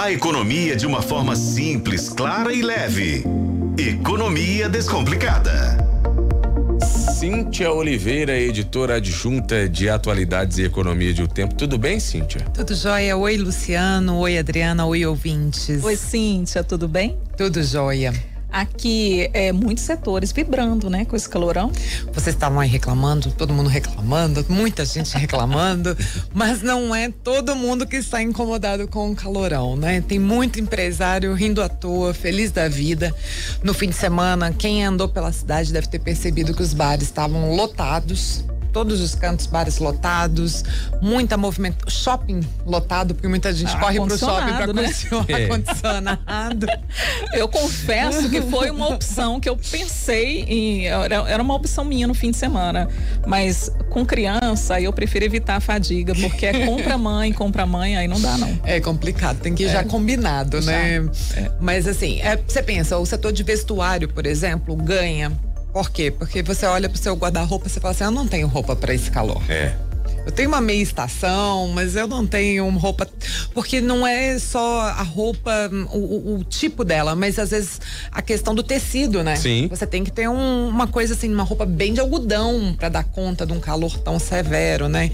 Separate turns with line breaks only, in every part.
A economia de uma forma simples, clara e leve. Economia Descomplicada.
Cíntia Oliveira, editora adjunta de Atualidades e Economia de O Tempo. Tudo bem, Cíntia?
Tudo jóia. Oi, Luciano. Oi, Adriana. Oi, ouvintes.
Oi, Cíntia. Tudo bem?
Tudo jóia
aqui é, muitos setores vibrando, né, com esse calorão.
Vocês estavam aí reclamando, todo mundo reclamando, muita gente reclamando, mas não é todo mundo que está incomodado com o calorão, né? Tem muito empresário rindo à toa, feliz da vida. No fim de semana, quem andou pela cidade deve ter percebido que os bares estavam lotados todos os cantos, bares lotados, muita movimento, shopping lotado, porque muita gente ah, corre pro shopping para né? é. ar-condicionado.
Eu confesso que foi uma opção que eu pensei em, era uma opção minha no fim de semana, mas com criança eu prefiro evitar a fadiga, porque é compra mãe, compra mãe, aí não dá não.
É complicado, tem que ir é. já combinado, já. né? É. Mas assim, é, você pensa, o setor de vestuário, por exemplo, ganha por quê? Porque você olha pro seu guarda-roupa e você fala assim: eu não tenho roupa para esse calor.
É.
Eu tenho uma meia estação, mas eu não tenho roupa. Porque não é só a roupa, o, o, tipo dela, mas às vezes a questão do tecido, né?
Sim.
Você tem que ter um, uma coisa assim, uma roupa bem de algodão para dar conta de um calor tão severo, né?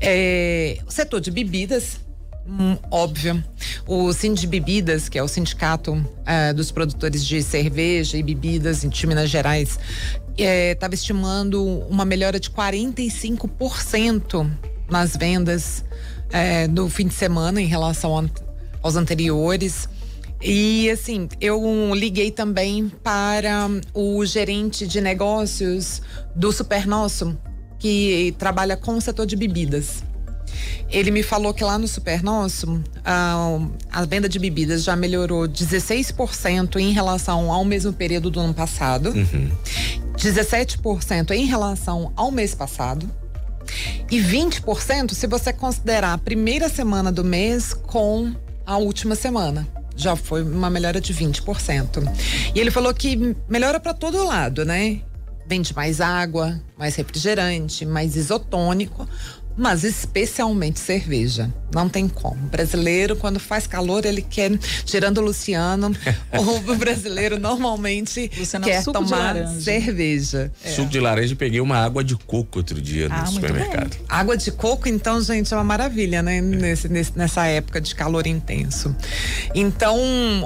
É, o setor de bebidas Hum, óbvio. O Sind Bebidas, que é o sindicato é, dos produtores de cerveja e bebidas de Minas Gerais, estava é, estimando uma melhora de 45% nas vendas é, do fim de semana em relação a, aos anteriores. E assim, eu liguei também para o gerente de negócios do Super Nosso, que trabalha com o setor de bebidas. Ele me falou que lá no Super Nosso, a, a venda de bebidas já melhorou 16% em relação ao mesmo período do ano passado, uhum. 17% em relação ao mês passado. E 20% se você considerar a primeira semana do mês com a última semana já foi uma melhora de 20%. E ele falou que melhora para todo lado, né? Vende mais água, mais refrigerante, mais isotônico, mas especialmente cerveja. Não tem como. O brasileiro, quando faz calor, ele quer, tirando o Luciano, o brasileiro normalmente Luciano quer tomar cerveja.
É. Suco de laranja, peguei uma água de coco outro dia ah, no supermercado. Bem.
Água de coco, então, gente, é uma maravilha, né? É. Nesse, nesse, nessa época de calor intenso. Então,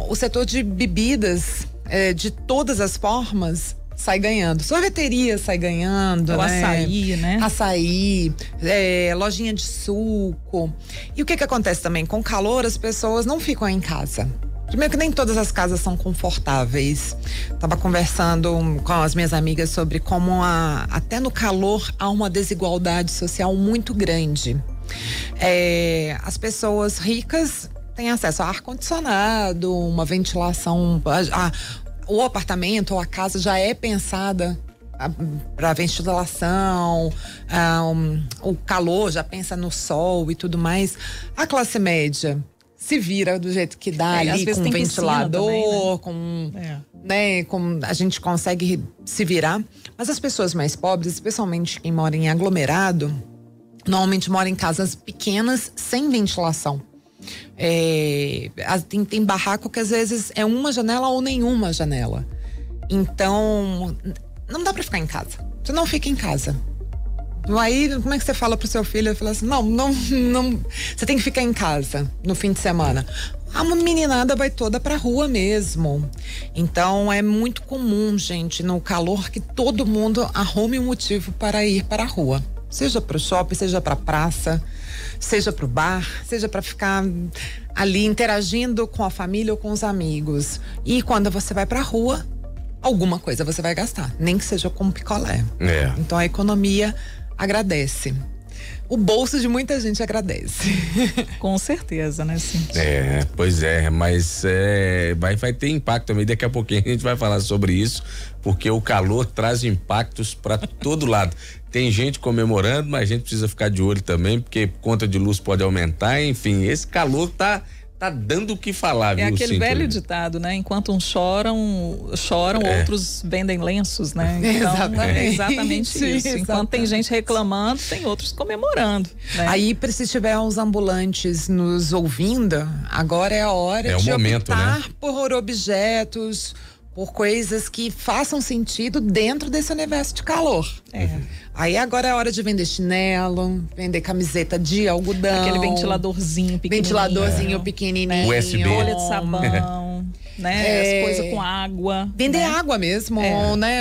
o setor de bebidas, é, de todas as formas, sai ganhando. Sorveteria sai ganhando.
O
né?
açaí, né?
Açaí, é, lojinha de suco. E o que que acontece também? Com calor, as pessoas não ficam em casa. Primeiro que nem todas as casas são confortáveis. Tava conversando com as minhas amigas sobre como a, até no calor há uma desigualdade social muito grande. É, as pessoas ricas têm acesso a ar condicionado, uma ventilação, a, a, o apartamento ou a casa já é pensada para ventilação, um, o calor já pensa no sol e tudo mais. A classe média se vira do jeito que dá é, ali com ventilador, também, né? com, é. né, com a gente consegue se virar. Mas as pessoas mais pobres, especialmente quem mora em aglomerado, normalmente moram em casas pequenas sem ventilação. É, tem, tem barraco que às vezes é uma janela ou nenhuma janela. Então, não dá para ficar em casa. Você não fica em casa. Aí, como é que você fala pro seu filho? Fala assim: não, não, não. Você tem que ficar em casa no fim de semana. A meninada vai toda pra rua mesmo. Então é muito comum, gente, no calor, que todo mundo arrume um motivo para ir para a rua. Seja pro shopping, seja pra praça seja para o bar, seja para ficar ali interagindo com a família ou com os amigos. E quando você vai para a rua, alguma coisa você vai gastar, nem que seja com picolé.
É.
Então a economia agradece o bolso de muita gente agradece.
Com certeza, né, sim.
É, pois é, mas é, vai, vai ter impacto também. Daqui a pouquinho a gente vai falar sobre isso, porque o calor traz impactos para todo lado. Tem gente comemorando, mas a gente precisa ficar de olho também, porque conta de luz pode aumentar. Enfim, esse calor tá tá dando o que falar,
É
viu,
aquele
Cíntia?
velho ditado, né? Enquanto uns choram, choram,
É.
outros vendem lenços, né? Então,
Exatamente.
é exatamente isso. Enquanto tem gente reclamando, tem outros comemorando. Né?
Aí, se tiver uns ambulantes nos ouvindo, agora é a hora
É o
de
momento,
optar
né?
por objetos, por coisas que façam sentido dentro desse universo de calor.
É.
Aí agora é a hora de vender chinelo, vender camiseta de algodão.
Aquele ventiladorzinho pequenininho.
Ventiladorzinho pequenininho.
USB.
Bolha de sabão, né?
É.
As coisas com água.
Vender
né?
água mesmo,
É.
né?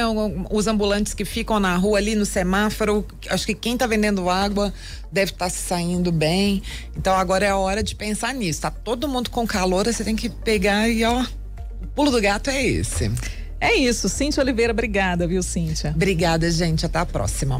Os ambulantes que ficam na rua ali no semáforo, acho que quem tá vendendo água deve estar se saindo bem. Então agora é a hora de pensar nisso. Tá todo mundo com calor, você tem que pegar e ó, pulo do gato é esse.
É isso. Cíntia Oliveira, obrigada, viu, Cíntia?
Obrigada, gente. Até a próxima.